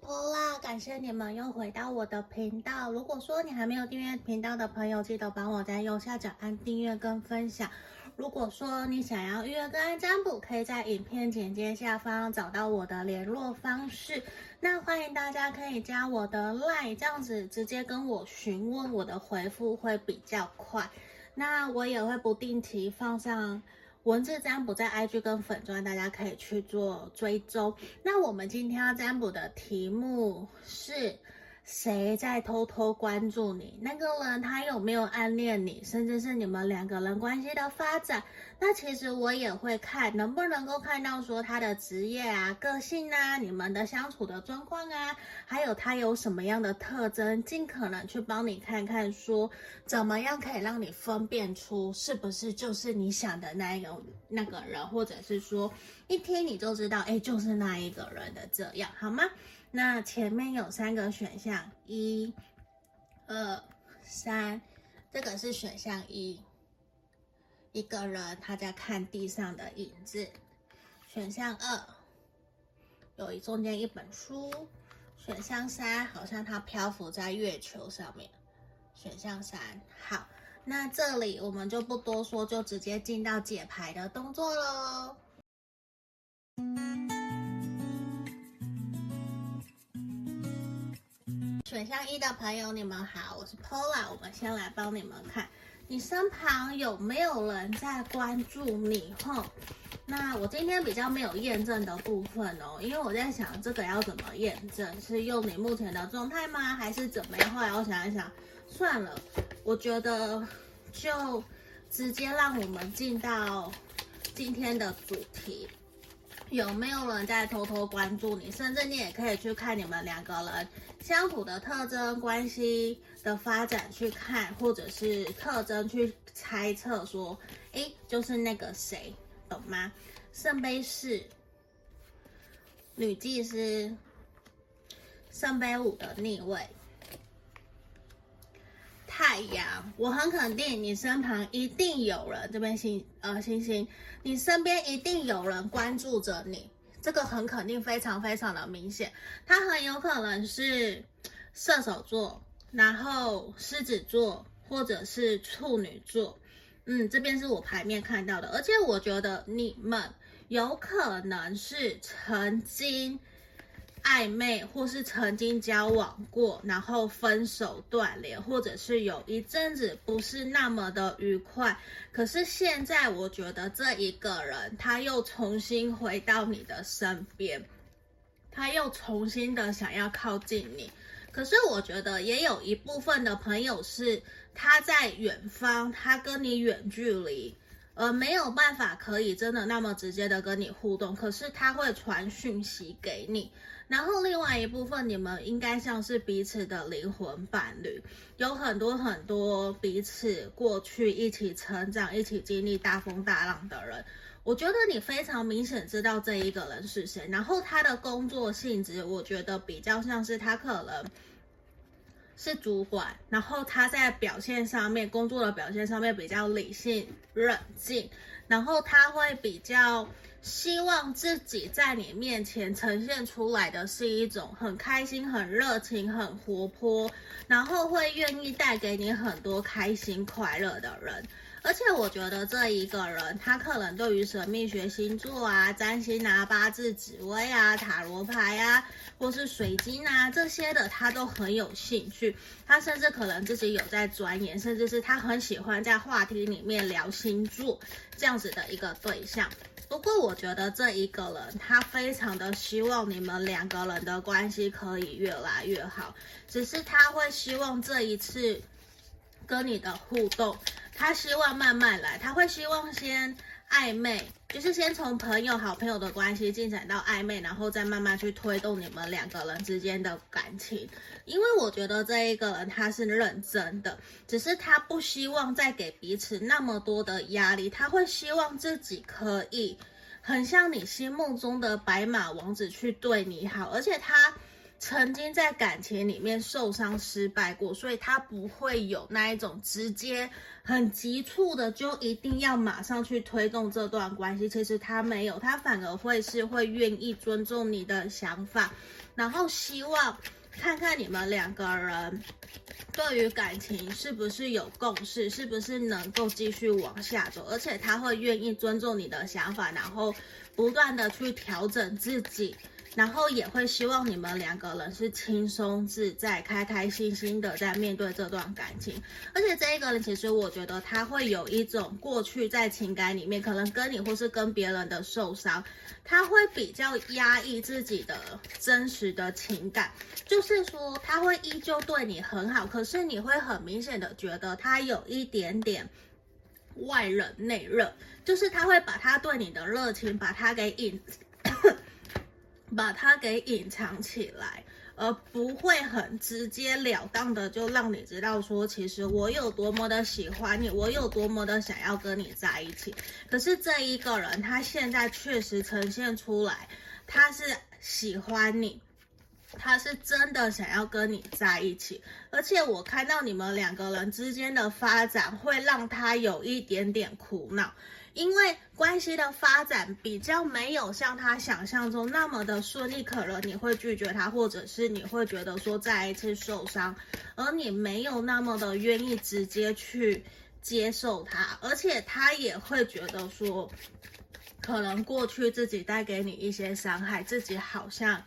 破啦感谢你们又回到我的频道。如果说你还没有订阅频道的朋友，记得帮我在右下角按订阅跟分享。如果说你想要预约个案占卜，可以在影片简介下方找到我的联络方式。那欢迎大家可以加我的 LINE，这样子直接跟我询问，我的回复会比较快。那我也会不定期放上。文字占卜在 IG 跟粉钻，大家可以去做追踪。那我们今天要占卜的题目是。谁在偷偷关注你？那个人他有没有暗恋你？甚至是你们两个人关系的发展？那其实我也会看，能不能够看到说他的职业啊、个性啊、你们的相处的状况啊，还有他有什么样的特征，尽可能去帮你看看，说怎么样可以让你分辨出是不是就是你想的那一个那个人，或者是说一听你就知道，哎，就是那一个人的这样，好吗？那前面有三个选项，一、二、三，这个是选项一，一个人他在看地上的影子。选项二，有一中间一本书。选项三，好像他漂浮在月球上面。选项三，好，那这里我们就不多说，就直接进到解牌的动作喽。选项一的朋友，你们好，我是 Paula。我们先来帮你们看，你身旁有没有人在关注你？吼，那我今天比较没有验证的部分哦，因为我在想这个要怎么验证，是用你目前的状态吗？还是怎么样？后来我想一想，算了，我觉得就直接让我们进到今天的主题。有没有人在偷偷关注你？甚至你也可以去看你们两个人相处的特征、关系的发展去看，或者是特征去猜测说，诶，就是那个谁，懂吗？圣杯四、女祭司、圣杯五的逆位。太阳，我很肯定你身旁一定有人，这边星呃星星，你身边一定有人关注着你，这个很肯定，非常非常的明显，他很有可能是射手座，然后狮子座或者是处女座，嗯，这边是我牌面看到的，而且我觉得你们有可能是曾经。暧昧，或是曾经交往过，然后分手断联，或者是有一阵子不是那么的愉快。可是现在，我觉得这一个人他又重新回到你的身边，他又重新的想要靠近你。可是我觉得也有一部分的朋友是他在远方，他跟你远距离，而没有办法可以真的那么直接的跟你互动。可是他会传讯息给你。然后另外一部分，你们应该像是彼此的灵魂伴侣，有很多很多彼此过去一起成长、一起经历大风大浪的人。我觉得你非常明显知道这一个人是谁。然后他的工作性质，我觉得比较像是他可能是主管，然后他在表现上面、工作的表现上面比较理性、冷静，然后他会比较。希望自己在你面前呈现出来的是一种很开心、很热情、很活泼，然后会愿意带给你很多开心快乐的人。而且我觉得这一个人，他可能对于神秘学、星座啊、占星啊、八字、紫微啊、塔罗牌啊，或是水晶啊这些的，他都很有兴趣。他甚至可能自己有在钻研，甚至是他很喜欢在话题里面聊星座这样子的一个对象。不过我觉得这一个人，他非常的希望你们两个人的关系可以越来越好，只是他会希望这一次跟你的互动，他希望慢慢来，他会希望先暧昧，就是先从朋友、好朋友的关系进展到暧昧，然后再慢慢去推动你们两个人之间的感情。因为我觉得这一个人他是认真的，只是他不希望再给彼此那么多的压力，他会希望自己可以很像你心目中的白马王子去对你好，而且他曾经在感情里面受伤失败过，所以他不会有那一种直接很急促的就一定要马上去推动这段关系。其实他没有，他反而会是会愿意尊重你的想法，然后希望看看你们两个人对于感情是不是有共识，是不是能够继续往下走，而且他会愿意尊重你的想法，然后不断的去调整自己。然后也会希望你们两个人是轻松自在、开开心心的在面对这段感情。而且这一个人，其实我觉得他会有一种过去在情感里面，可能跟你或是跟别人的受伤，他会比较压抑自己的真实的情感。就是说，他会依旧对你很好，可是你会很明显的觉得他有一点点外冷内热，就是他会把他对你的热情，把他给隐。把它给隐藏起来，而不会很直截了当的就让你知道说，其实我有多么的喜欢你，我有多么的想要跟你在一起。可是这一个人，他现在确实呈现出来，他是喜欢你，他是真的想要跟你在一起。而且我看到你们两个人之间的发展，会让他有一点点苦恼。因为关系的发展比较没有像他想象中那么的顺利，可能你会拒绝他，或者是你会觉得说再一次受伤，而你没有那么的愿意直接去接受他，而且他也会觉得说，可能过去自己带给你一些伤害，自己好像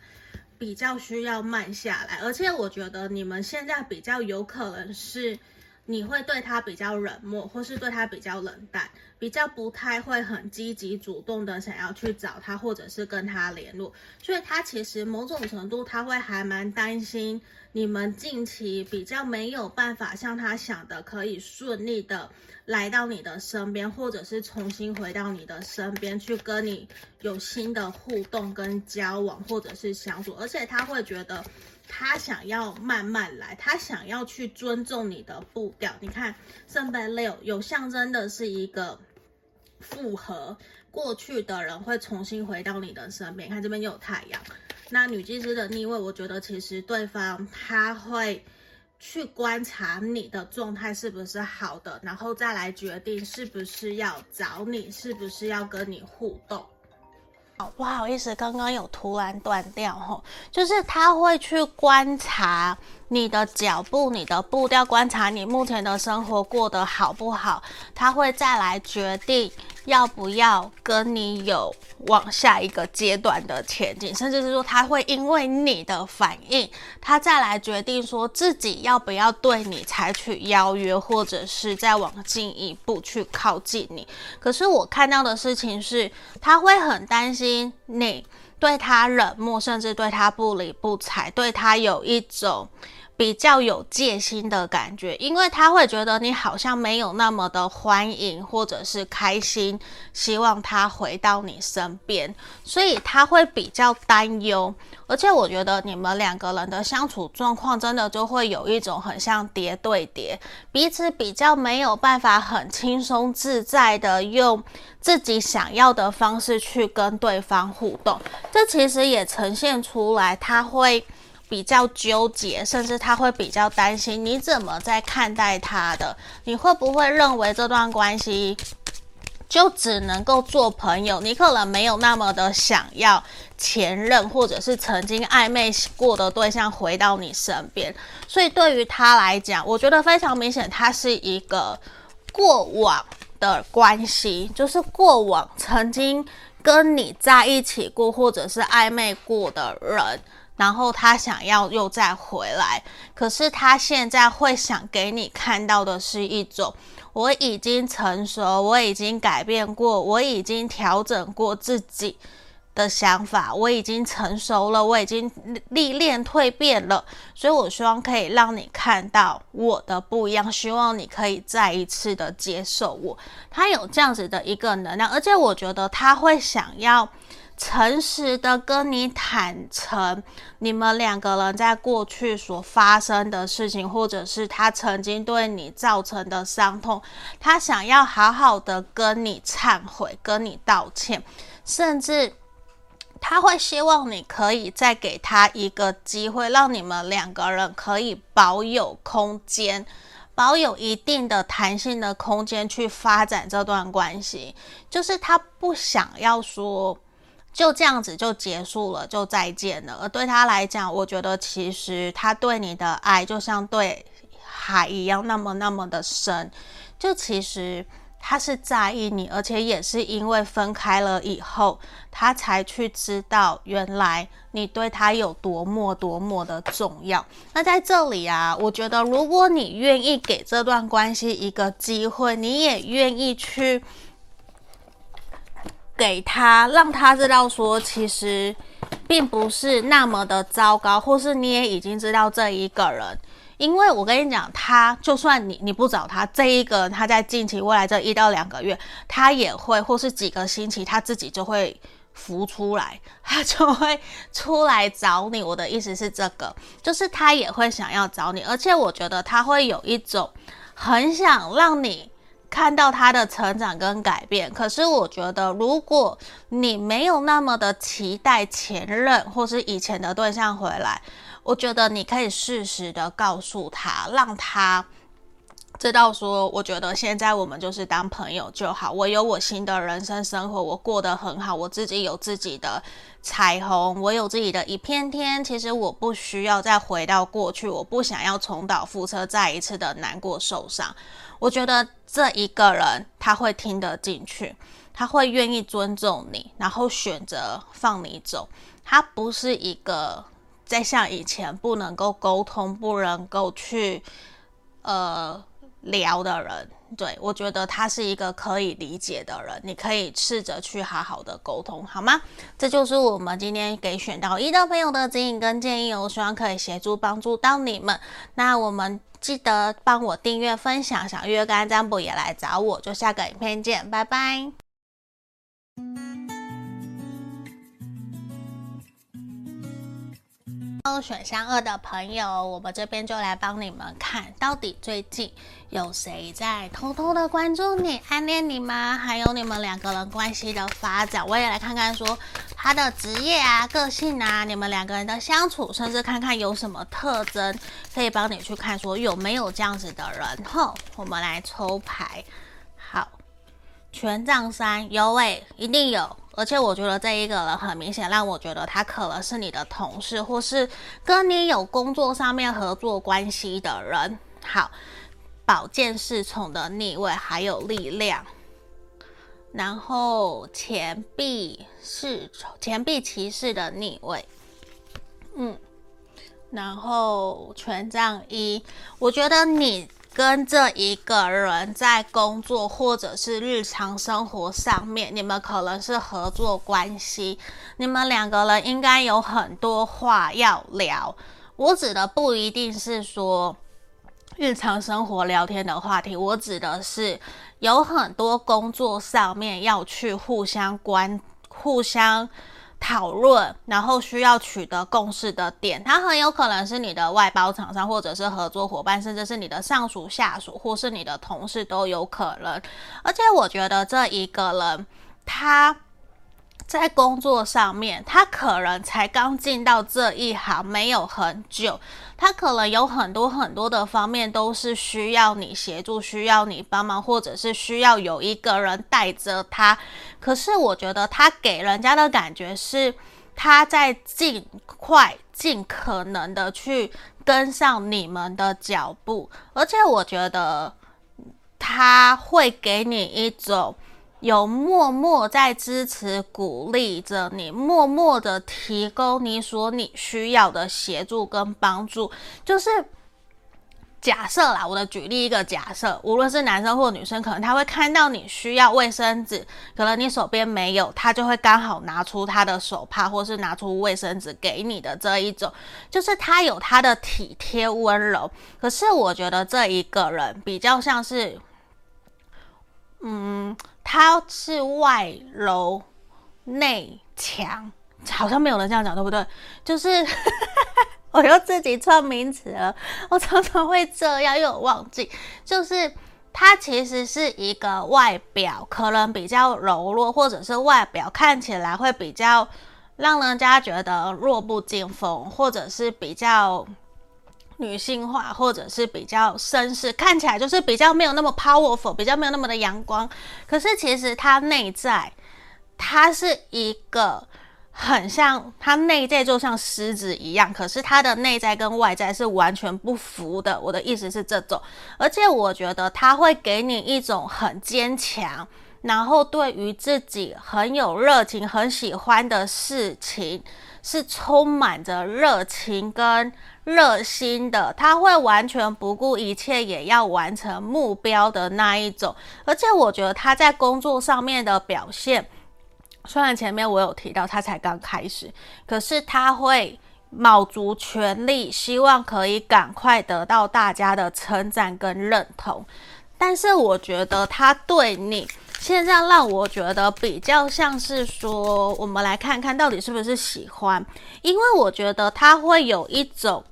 比较需要慢下来，而且我觉得你们现在比较有可能是。你会对他比较冷漠，或是对他比较冷淡，比较不太会很积极主动的想要去找他，或者是跟他联络。所以他其实某种程度他会还蛮担心你们近期比较没有办法像他想的可以顺利的来到你的身边，或者是重新回到你的身边去跟你有新的互动跟交往，或者是相处，而且他会觉得。他想要慢慢来，他想要去尊重你的步调。你看，圣杯六有象征的是一个复合，过去的人会重新回到你的身边。看这边又有太阳，那女祭司的逆位，我觉得其实对方他会去观察你的状态是不是好的，然后再来决定是不是要找你，是不是要跟你互动。不好意思，刚刚有突然断掉吼，就是他会去观察你的脚步、你的步调，观察你目前的生活过得好不好，他会再来决定。要不要跟你有往下一个阶段的前进，甚至是说他会因为你的反应，他再来决定说自己要不要对你采取邀约，或者是再往进一步去靠近你。可是我看到的事情是，他会很担心你对他冷漠，甚至对他不理不睬，对他有一种。比较有戒心的感觉，因为他会觉得你好像没有那么的欢迎或者是开心，希望他回到你身边，所以他会比较担忧。而且我觉得你们两个人的相处状况真的就会有一种很像叠对叠，彼此比较没有办法很轻松自在的用自己想要的方式去跟对方互动。这其实也呈现出来，他会。比较纠结，甚至他会比较担心你怎么在看待他的，你会不会认为这段关系就只能够做朋友？你可能没有那么的想要前任或者是曾经暧昧过的对象回到你身边，所以对于他来讲，我觉得非常明显，他是一个过往的关系，就是过往曾经跟你在一起过或者是暧昧过的人。然后他想要又再回来，可是他现在会想给你看到的是一种，我已经成熟，我已经改变过，我已经调整过自己的想法，我已经成熟了，我已经历练蜕变了，所以我希望可以让你看到我的不一样，希望你可以再一次的接受我。他有这样子的一个能量，而且我觉得他会想要。诚实的跟你坦诚，你们两个人在过去所发生的事情，或者是他曾经对你造成的伤痛，他想要好好的跟你忏悔，跟你道歉，甚至他会希望你可以再给他一个机会，让你们两个人可以保有空间，保有一定的弹性的空间去发展这段关系。就是他不想要说就这样子就结束了，就再见了。而对他来讲，我觉得其实他对你的爱就像对海一样，那么那么的深。就其实。他是在意你，而且也是因为分开了以后，他才去知道原来你对他有多么多么的重要。那在这里啊，我觉得如果你愿意给这段关系一个机会，你也愿意去给他，让他知道说，其实并不是那么的糟糕，或是你也已经知道这一个人。因为我跟你讲，他就算你你不找他，这一个他在近期未来这一到两个月，他也会或是几个星期，他自己就会浮出来，他就会出来找你。我的意思是这个，就是他也会想要找你，而且我觉得他会有一种很想让你看到他的成长跟改变。可是我觉得，如果你没有那么的期待前任或是以前的对象回来。我觉得你可以适时的告诉他，让他知道说，我觉得现在我们就是当朋友就好。我有我新的人生生活，我过得很好，我自己有自己的彩虹，我有自己的一片天。其实我不需要再回到过去，我不想要重蹈覆辙，再一次的难过受伤。我觉得这一个人他会听得进去，他会愿意尊重你，然后选择放你走。他不是一个。再像以前不能够沟通、不能够去呃聊的人，对，我觉得他是一个可以理解的人，你可以试着去好好的沟通，好吗？这就是我们今天给选到一的朋友的指引跟建议，我希望可以协助帮助到你们。那我们记得帮我订阅、分享，想约干占卜也来找我，就下个影片见，拜拜。选项二的朋友，我们这边就来帮你们看，到底最近有谁在偷偷的关注你、暗恋你吗？还有你们两个人关系的发展，我也来看看说他的职业啊、个性啊，你们两个人的相处，甚至看看有什么特征可以帮你去看，说有没有这样子的人。吼，我们来抽牌，权杖三，有诶，一定有。而且我觉得这一个人很明显，让我觉得他可能是你的同事，或是跟你有工作上面合作关系的人。好，宝剑侍从的逆位，还有力量，然后钱币侍从，钱币骑士的逆位，嗯，然后权杖一，我觉得你。跟这一个人在工作或者是日常生活上面，你们可能是合作关系，你们两个人应该有很多话要聊。我指的不一定是说日常生活聊天的话题，我指的是有很多工作上面要去互相关、互相。讨论，然后需要取得共识的点，他很有可能是你的外包厂商，或者是合作伙伴，甚至是你的上属、下属，或是你的同事都有可能。而且我觉得这一个人，他。在工作上面，他可能才刚进到这一行没有很久，他可能有很多很多的方面都是需要你协助，需要你帮忙，或者是需要有一个人带着他。可是我觉得他给人家的感觉是他在尽快、尽可能的去跟上你们的脚步，而且我觉得他会给你一种。有默默在支持、鼓励着你，默默的提供你所你需要的协助跟帮助。就是假设啦，我的举例一个假设，无论是男生或女生，可能他会看到你需要卫生纸，可能你手边没有，他就会刚好拿出他的手帕，或是拿出卫生纸给你的这一种，就是他有他的体贴温柔。可是我觉得这一个人比较像是，嗯。他是外柔内强，好像没有人这样讲，对不对？就是 我又自己创名词了，我常常会这样，又忘记。就是他其实是一个外表可能比较柔弱，或者是外表看起来会比较让人家觉得弱不禁风，或者是比较女性化，或者是比较绅士，看起来就是比较没有那么 powerful，比较没有那么的阳光。可是其实他内在，他是一个。很像，他内在就像狮子一样，可是他的内在跟外在是完全不符的。我的意思是这种，而且我觉得他会给你一种很坚强，然后对于自己很有热情、很喜欢的事情是充满着热情跟热心的。他会完全不顾一切，也要完成目标的那一种。而且我觉得他在工作上面的表现。虽然前面我有提到他才刚开始，可是他会卯足全力，希望可以赶快得到大家的称赞跟认同。但是我觉得他对你现在让我觉得比较像是说，我们来看看到底是不是喜欢，因为我觉得他会有一种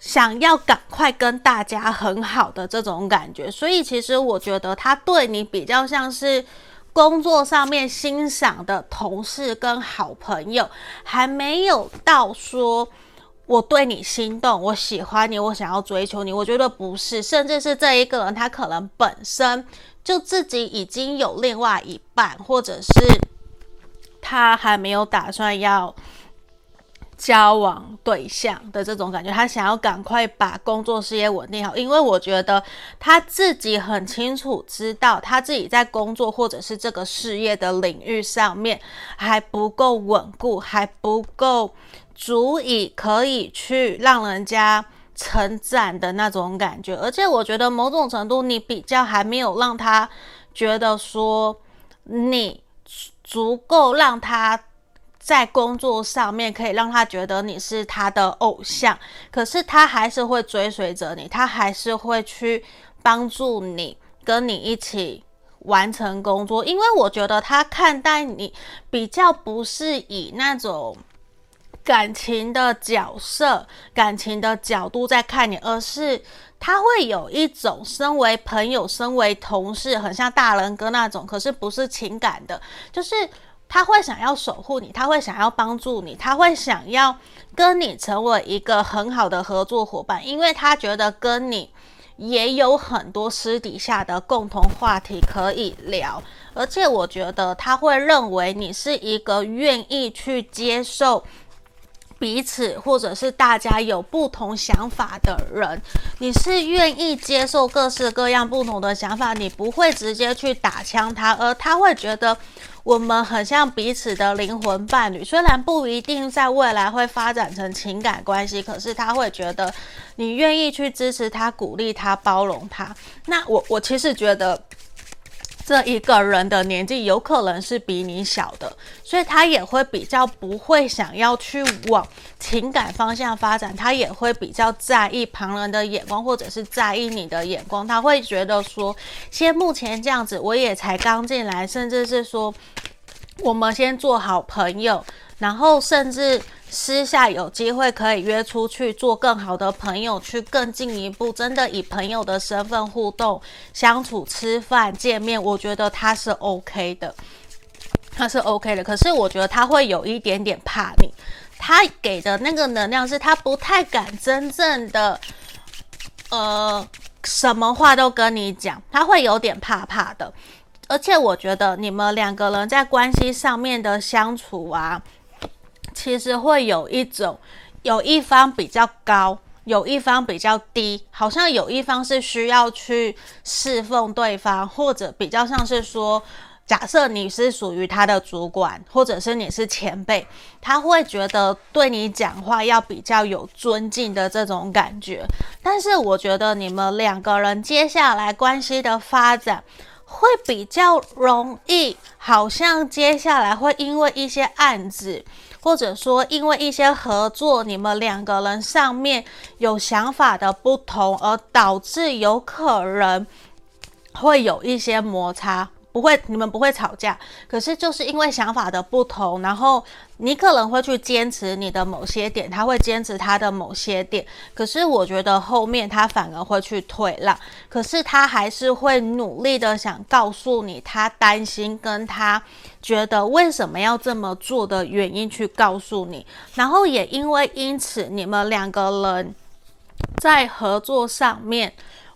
想要赶快跟大家很好的这种感觉，所以其实我觉得他对你比较像是。工作上面欣赏的同事跟好朋友，还没有到说我对你心动，我喜欢你，我想要追求你。我觉得不是，甚至是这一个人，他可能本身就自己已经有另外一半，或者是他还没有打算要。交往对象的这种感觉，他想要赶快把工作事业稳定好，因为我觉得他自己很清楚知道，他自己在工作或者是这个事业的领域上面还不够稳固，还不够足以可以去让人家成长的那种感觉。而且我觉得某种程度，你比较还没有让他觉得说你足够让他。在工作上面可以让他觉得你是他的偶像，可是他还是会追随着你，他还是会去帮助你，跟你一起完成工作。因为我觉得他看待你比较不是以那种感情的角色、感情的角度在看你，而是他会有一种身为朋友、身为同事，很像大人哥那种，可是不是情感的，就是。他会想要守护你，他会想要帮助你，他会想要跟你成为一个很好的合作伙伴，因为他觉得跟你也有很多私底下的共同话题可以聊，而且我觉得他会认为你是一个愿意去接受彼此，或者是大家有不同想法的人，你是愿意接受各式各样不同的想法，你不会直接去打枪他，而他会觉得。我们很像彼此的灵魂伴侣，虽然不一定在未来会发展成情感关系，可是他会觉得你愿意去支持他、鼓励他、包容他。那我我其实觉得这一个人的年纪有可能是比你小的，所以他也会比较不会想要去往情感方向发展，他也会比较在意旁人的眼光，或者是在意你的眼光。他会觉得说，先目前这样子，我也才刚进来，甚至是说。我们先做好朋友，然后甚至私下有机会可以约出去做更好的朋友，去更进一步，真的以朋友的身份互动、相处、吃饭、见面，我觉得他是 OK 的，他是 OK 的。可是我觉得他会有一点点怕你，他给的那个能量是他不太敢真正的，呃，什么话都跟你讲，他会有点怕怕的。而且我觉得你们两个人在关系上面的相处啊，其实会有一种，有一方比较高，有一方比较低，好像有一方是需要去侍奉对方，或者比较像是说，假设你是属于他的主管，或者是你是前辈，他会觉得对你讲话要比较有尊敬的这种感觉。但是我觉得你们两个人接下来关系的发展。会比较容易，好像接下来会因为一些案子，或者说因为一些合作，你们两个人上面有想法的不同，而导致有可能会有一些摩擦。不会，你们不会吵架，可是就是因为想法的不同，然后你可能会去坚持你的某些点，他会坚持他的某些点，可是我觉得后面他反而会去退让，可是他还是会努力的想告诉你他担心跟他觉得为什么要这么做的原因去告诉你，然后也因为因此你们两个人在合作上面。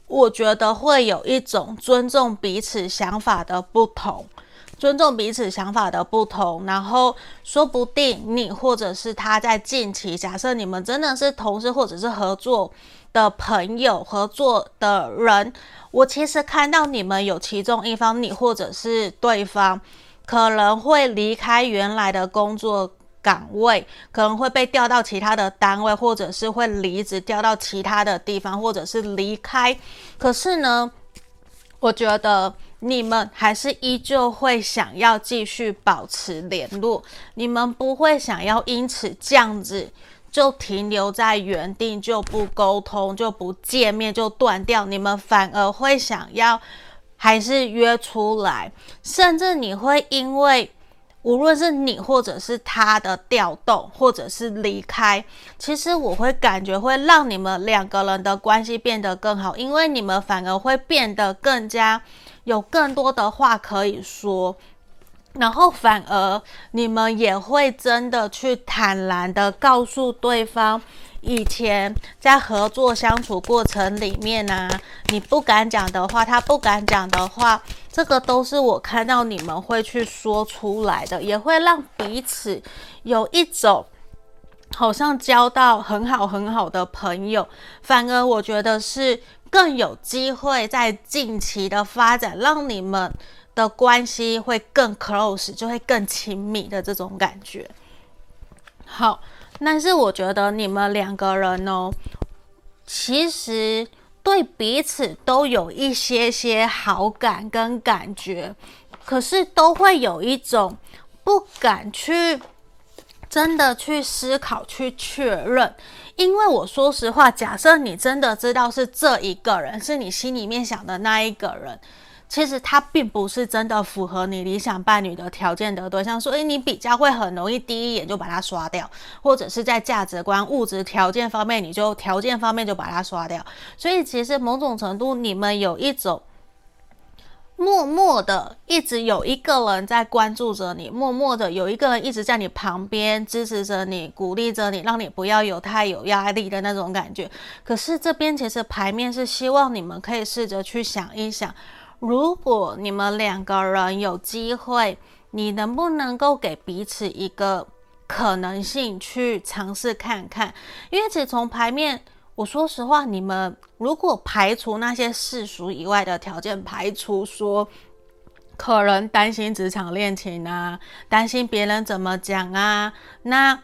我觉得会有一种尊重彼此想法的不同，尊重彼此想法的不同，然后说不定你或者是他在近期，假设你们真的是同事或者是合作的朋友、合作的人，我其实看到你们有其中一方，你或者是对方可能会离开原来的工作。岗位可能会被调到其他的单位，或者是会离职调到其他的地方，或者是离开。可是呢，我觉得你们还是依旧会想要继续保持联络，你们不会想要因此这样子就停留在原地，就不沟通，就不见面，就断掉。你们反而会想要还是约出来，甚至你会因为。无论是你或者是他的调动，或者是离开，其实我会感觉会让你们两个人的关系变得更好，因为你们反而会变得更加有更多的话可以说，然后反而你们也会真的去坦然的告诉对方。以前在合作相处过程里面呢、你不敢讲的话，他不敢讲的话，这个都是我看到你们会去说出来的，也会让彼此有一种好像交到很好很好的朋友。反而我觉得是更有机会在近期的发展，让你们的关系会更 close，就会更亲密的这种感觉。好。但是我觉得你们两个人哦，其实对彼此都有一些些好感跟感觉，可是都会有一种不敢去真的去思考、去确认。因为我说实话，假设你真的知道是这一个人，是你心里面想的那一个人。其实他并不是真的符合你理想伴侣的条件的对象，所以你比较会很容易第一眼就把他刷掉，或者是在价值观、物质条件方面，你就条件方面就把他刷掉。所以其实某种程度，你们有一种默默的一直有一个人在关注着你，默默的有一个人一直在你旁边支持着你、鼓励着你，让你不要有太有压力的那种感觉。可是这边其实牌面是希望你们可以试着去想一想。如果你们两个人有机会，你能不能够给彼此一个可能性去尝试看看？因为只从牌面，我说实话，你们如果排除那些世俗以外的条件，排除说可能担心职场恋情啊，担心别人怎么讲啊，那。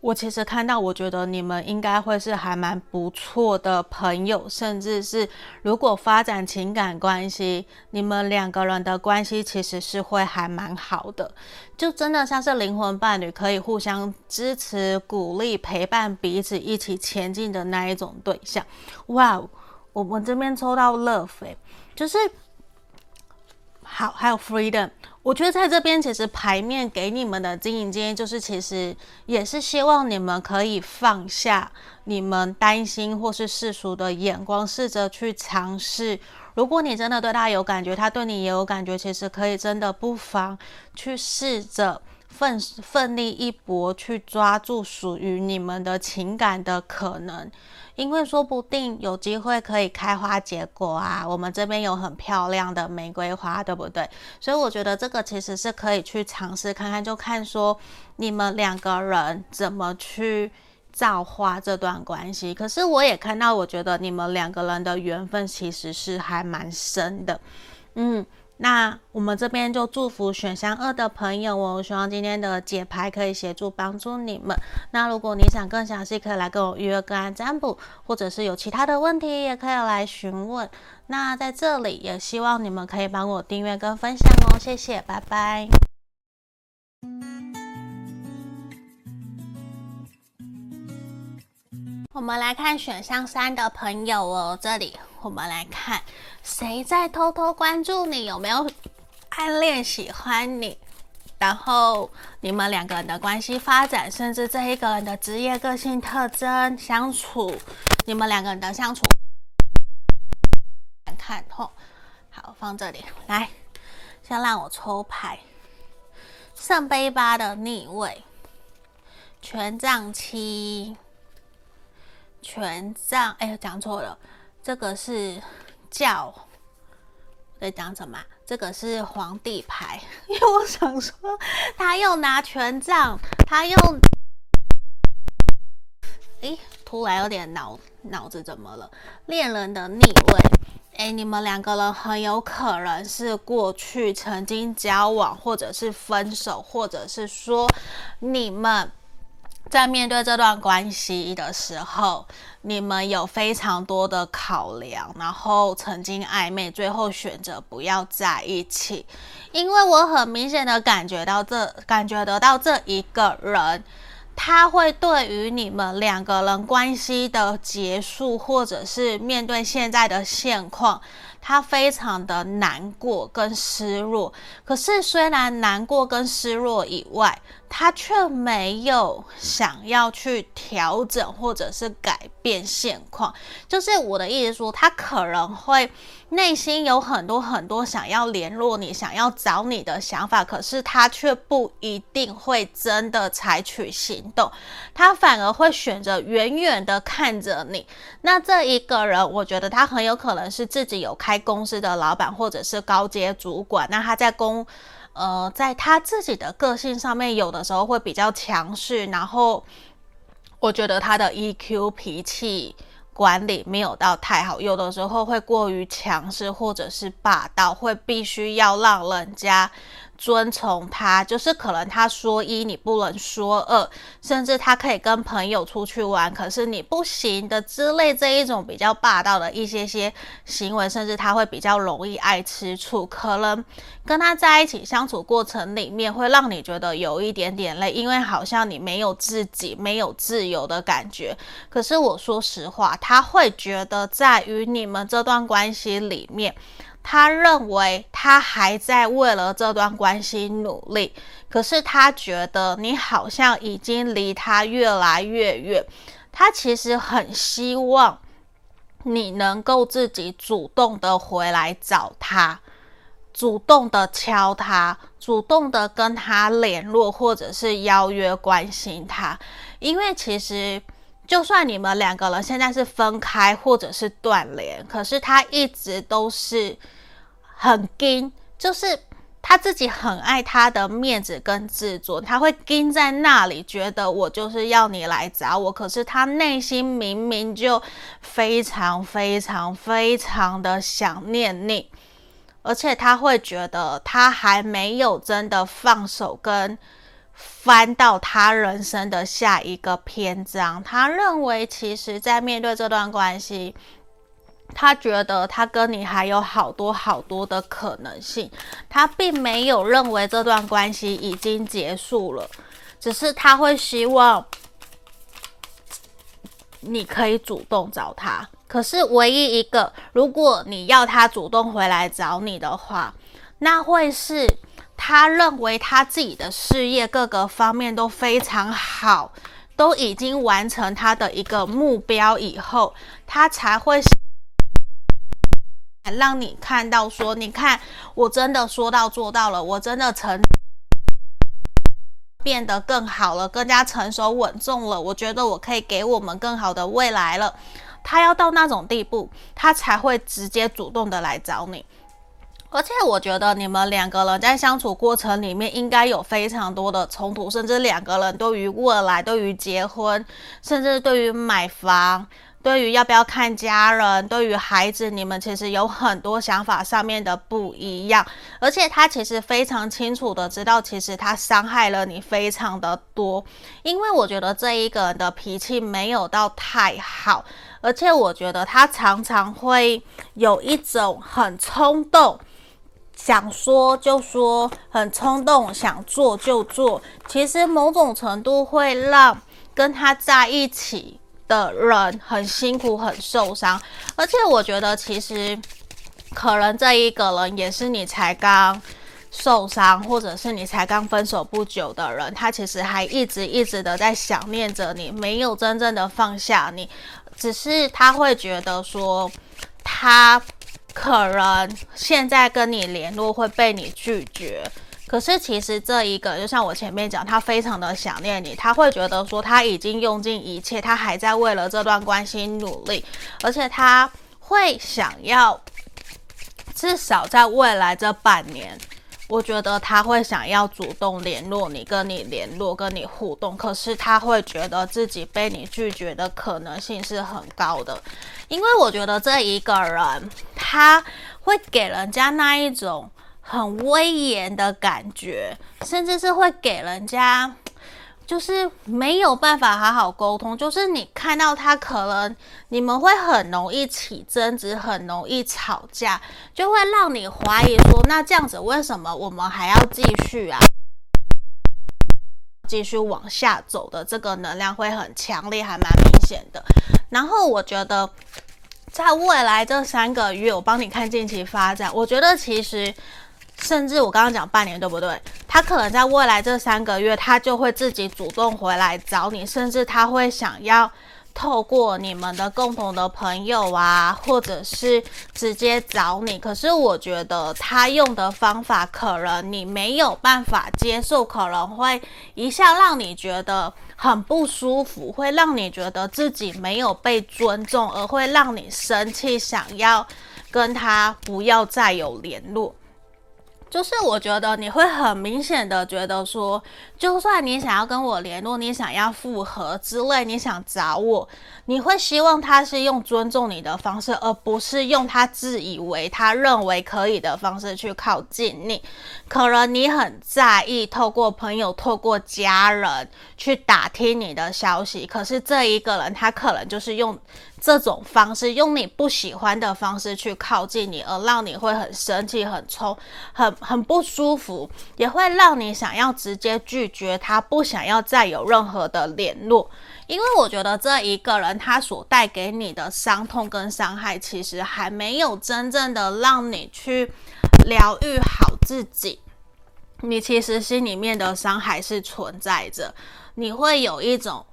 我其实看到，我觉得你们应该会是还蛮不错的朋友，甚至是如果发展情感关系，你们两个人的关系其实是会还蛮好的，就真的像是灵魂伴侣，可以互相支持、鼓励、陪伴彼此一起前进的那一种对象。哇，我们这边抽到 Love，就是。好，还有 freedom，我觉得在这边其实牌面给你们的经营建议就是，其实也是希望你们可以放下你们担心或是世俗的眼光，试着去尝试。如果你真的对他有感觉，他对你也有感觉，其实可以真的不妨去试着奋奋力一搏，去抓住属于你们的情感的可能。因为说不定有机会可以开花结果啊，我们这边有很漂亮的玫瑰花，对不对？所以我觉得这个其实是可以去尝试看看，就看说你们两个人怎么去造化这段关系。可是我也看到，我觉得你们两个人的缘分其实是还蛮深的，嗯。那我们这边就祝福选项二的朋友哦，希望今天的解牌可以协助帮助你们。那如果你想更详细，可以来跟我预约个案占卜，或者是有其他的问题，也可以来询问。那在这里也希望你们可以帮我订阅跟分享哦，谢谢，拜拜。我们来看选项三的朋友哦，这里我们来看谁在偷偷关注你，有没有暗恋喜欢你，然后你们两个人的关系发展，甚至这一个人的职业、个性特征、相处，你们两个人的相处，看吼，好，放这里来，先让我抽牌，圣杯八的逆位，权杖七，权杖，哎，讲错了，这个是教。在讲什么？这个是皇帝牌，因为我想说，他又拿权杖，他又，诶，突然有点脑脑子怎么了？恋人的逆位，诶，你们两个人很有可能是过去曾经交往，或者是分手，或者是说你们。在面对这段关系的时候，你们有非常多的考量，然后曾经暧昧，最后选择不要在一起。因为我很明显的感觉到这，感觉得到这一个人，他会对于你们两个人关系的结束，或者是面对现在的现况。他非常的难过跟失落，可是虽然难过跟失落以外，他却没有想要去调整或者是改变现况。就是我的意思说，他可能会内心有很多很多想要联络你、想要找你的想法，可是他却不一定会真的采取行动，他反而会选择远远的看着你。那这一个人，我觉得他很有可能是自己有开。公司的老板或者是高阶主管，那他在公，呃，在他自己的个性上面，有的时候会比较强势，然后我觉得他的 EQ 脾气管理没有到太好，有的时候会过于强势或者是霸道，会必须要让人家。遵从他，就是可能他说一，你不能说二，甚至他可以跟朋友出去玩，可是你不行的之类这一种比较霸道的一些些行为，甚至他会比较容易爱吃醋，可能跟他在一起相处过程里面会让你觉得有一点点累，因为好像你没有自己，没有自由的感觉。可是我说实话，他会觉得在于你们这段关系里面。他认为他还在为了这段关系努力，可是他觉得你好像已经离他越来越远。他其实很希望你能够自己主动的回来找他，主动的敲他，主动的跟他联络，或者是邀约关心他。因为其实就算你们两个人现在是分开或者是断联，可是他一直都是。很硬，就是他自己很爱他的面子跟自尊，他会硬在那里，觉得我就是要你来找我。可是他内心明明就非常非常非常的想念你，而且他会觉得他还没有真的放手跟翻到他人生的下一个篇章。他认为，其实，在面对这段关系。他觉得他跟你还有好多好多的可能性，他并没有认为这段关系已经结束了，只是他会希望你可以主动找他。可是唯一一个，如果你要他主动回来找你的话，那会是他认为他自己的事业各个方面都非常好，都已经完成他的一个目标以后，他才会。让你看到说，你看，我真的说到做到了，我真的成变得更好了，更加成熟稳重了。我觉得我可以给我们更好的未来了。他要到那种地步，他才会直接主动的来找你。而且我觉得你们两个人在相处过程里面，应该有非常多的冲突，甚至两个人对于未来、对于结婚，甚至对于买房。对于要不要看家人，对于孩子，你们其实有很多想法上面的不一样，而且他其实非常清楚的知道，其实他伤害了你非常的多。因为我觉得这一个人的脾气没有到太好，而且我觉得他常常会有一种很冲动，想说就说，很冲动，想做就做。其实某种程度会让跟他在一起的人很辛苦，很受伤，而且我觉得其实可能这一个人也是你才刚受伤，或者是你才刚分手不久的人，他其实还一直一直的在想念着你，没有真正的放下你，只是他会觉得说，他可能现在跟你联络会被你拒绝。可是其实这一个，就像我前面讲，他非常的想念你，他会觉得说他已经用尽一切，他还在为了这段关系努力，而且他会想要，至少在未来这半年，我觉得他会想要主动联络你，跟你联络，跟你互动。可是他会觉得自己被你拒绝的可能性是很高的，因为我觉得这一个人他会给人家那一种。很威严的感觉，甚至是会给人家，就是没有办法好好沟通。就是你看到他，可能你们会很容易起争执，很容易吵架，就会让你怀疑说，那这样子为什么我们还要继续啊？继续往下走的这个能量会很强烈，还蛮明显的。然后我觉得，在未来这三个月，我帮你看近期发展，我觉得其实。甚至我刚刚讲半年，对不对？他可能在未来这三个月，他就会自己主动回来找你，甚至他会想要透过你们的共同的朋友啊，或者是直接找你。可是我觉得他用的方法，可能你没有办法接受，可能会一下让你觉得很不舒服，会让你觉得自己没有被尊重，而会让你生气，想要跟他不要再有联络。就是我觉得你会很明显的觉得说，就算你想要跟我联络，你想要复合之类，你想找我，你会希望他是用尊重你的方式，而不是用他自以为他认为可以的方式去靠近你。可能你很在意透过朋友、透过家人去打听你的消息，可是这一个人他可能就是用。这种方式，用你不喜欢的方式去靠近你，而让你会很生气、很冲、很很不舒服，也会让你想要直接拒绝他，不想要再有任何的联络。因为我觉得这一个人他所带给你的伤痛跟伤害，其实还没有真正的让你去疗愈好自己。你其实心里面的伤还是存在着，你会有一种。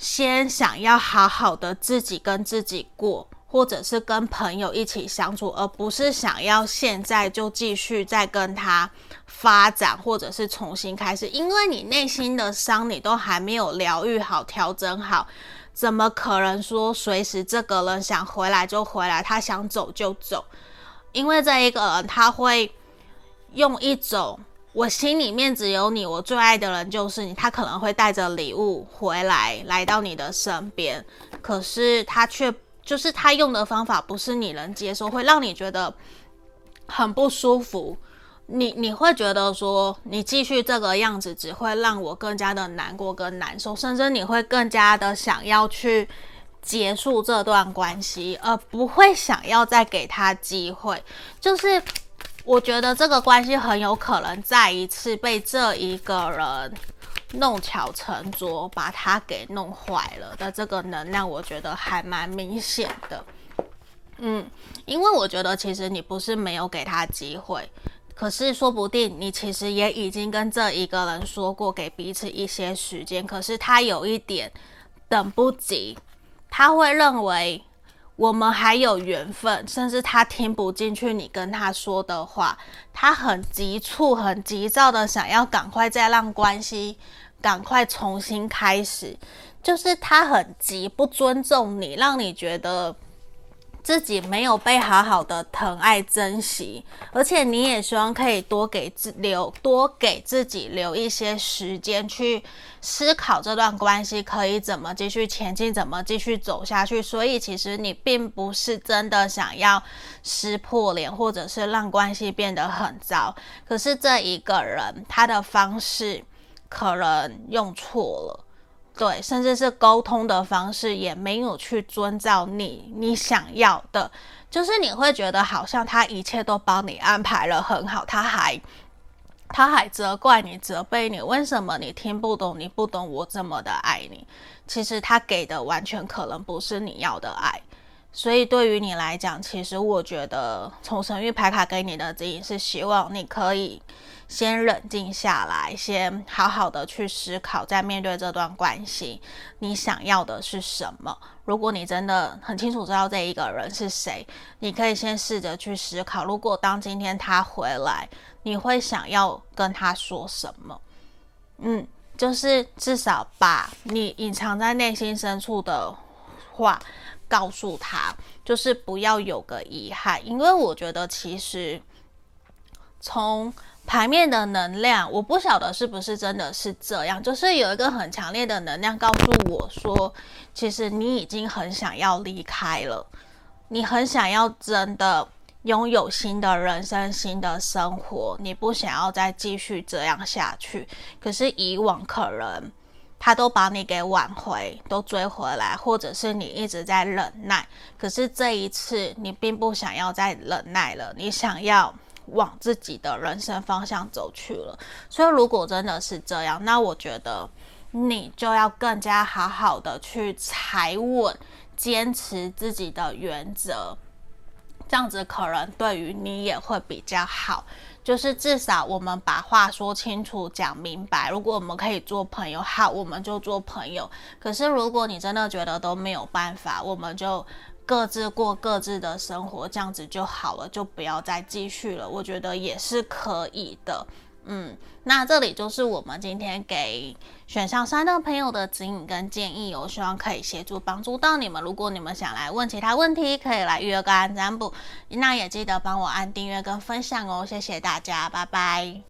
先想要好好的自己跟自己过，或者是跟朋友一起相处，而不是想要现在就继续再跟他发展，或者是重新开始。因为你内心的伤你都还没有疗愈好、调整好，怎么可能说随时这个人想回来就回来，他想走就走？因为这一个人他会用一种。我心里面只有你，我最爱的人就是你。他可能会带着礼物回来，来到你的身边，可是他却就是他用的方法不是你能接受，会让你觉得很不舒服。你你会觉得说，你继续这个样子只会让我更加的难过跟难受，甚至你会更加的想要去结束这段关系，而不会想要再给他机会，就是。我觉得这个关系很有可能再一次被这一个人弄巧成拙，把他给弄坏了的这个能量，我觉得还蛮明显的。嗯，因为我觉得其实你不是没有给他机会，可是说不定你其实也已经跟这一个人说过，给彼此一些时间，可是他有一点等不及，他会认为。我们还有缘分，甚至他听不进去你跟他说的话，他很急促、很急躁的想要赶快再让关系赶快重新开始，就是他很急，不尊重你，让你觉得。自己没有被好好的疼爱珍惜，而且你也希望可以多给自留多给自己留一些时间去思考这段关系可以怎么继续前进，怎么继续走下去。所以其实你并不是真的想要撕破脸，或者是让关系变得很糟。可是这一个人他的方式可能用错了。对，甚至是沟通的方式也没有去遵照你你想要的，就是你会觉得好像他一切都帮你安排了很好，他还他还责怪你、责备你，为什么你听不懂？你不懂我这么的爱你，其实他给的完全可能不是你要的爱，所以对于你来讲，其实我觉得从神域牌卡给你的指引是希望你可以先冷静下来，先好好的去思考，在面对这段关系，你想要的是什么？如果你真的很清楚知道这一个人是谁，你可以先试着去思考，如果当今天他回来，你会想要跟他说什么？嗯，就是至少把你隐藏在内心深处的话。告诉他，就是不要有个遗憾，因为我觉得其实从牌面的能量，我不晓得是不是真的是这样，就是有一个很强烈的能量告诉我说，其实你已经很想要离开了，你很想要真的拥有新的人生、新的生活，你不想要再继续这样下去，可是以往可能。他都把你给挽回，都追回来，或者是你一直在忍耐，可是这一次你并不想要再忍耐了，你想要往自己的人生方向走去了。所以如果真的是这样，那我觉得你就要更加好好的去踩稳，坚持自己的原则，这样子可能对于你也会比较好。就是至少我们把话说清楚、讲明白。如果我们可以做朋友，好，我们就做朋友。可是如果你真的觉得都没有办法，我们就各自过各自的生活，这样子就好了，就不要再继续了。我觉得也是可以的。嗯，那这里就是我们今天给选项三的朋友的指引跟建议，我希望可以协助帮助到你们。如果你们想来问其他问题，可以来预约个案占卜。那也记得帮我按订阅跟分享哦，谢谢大家，拜拜。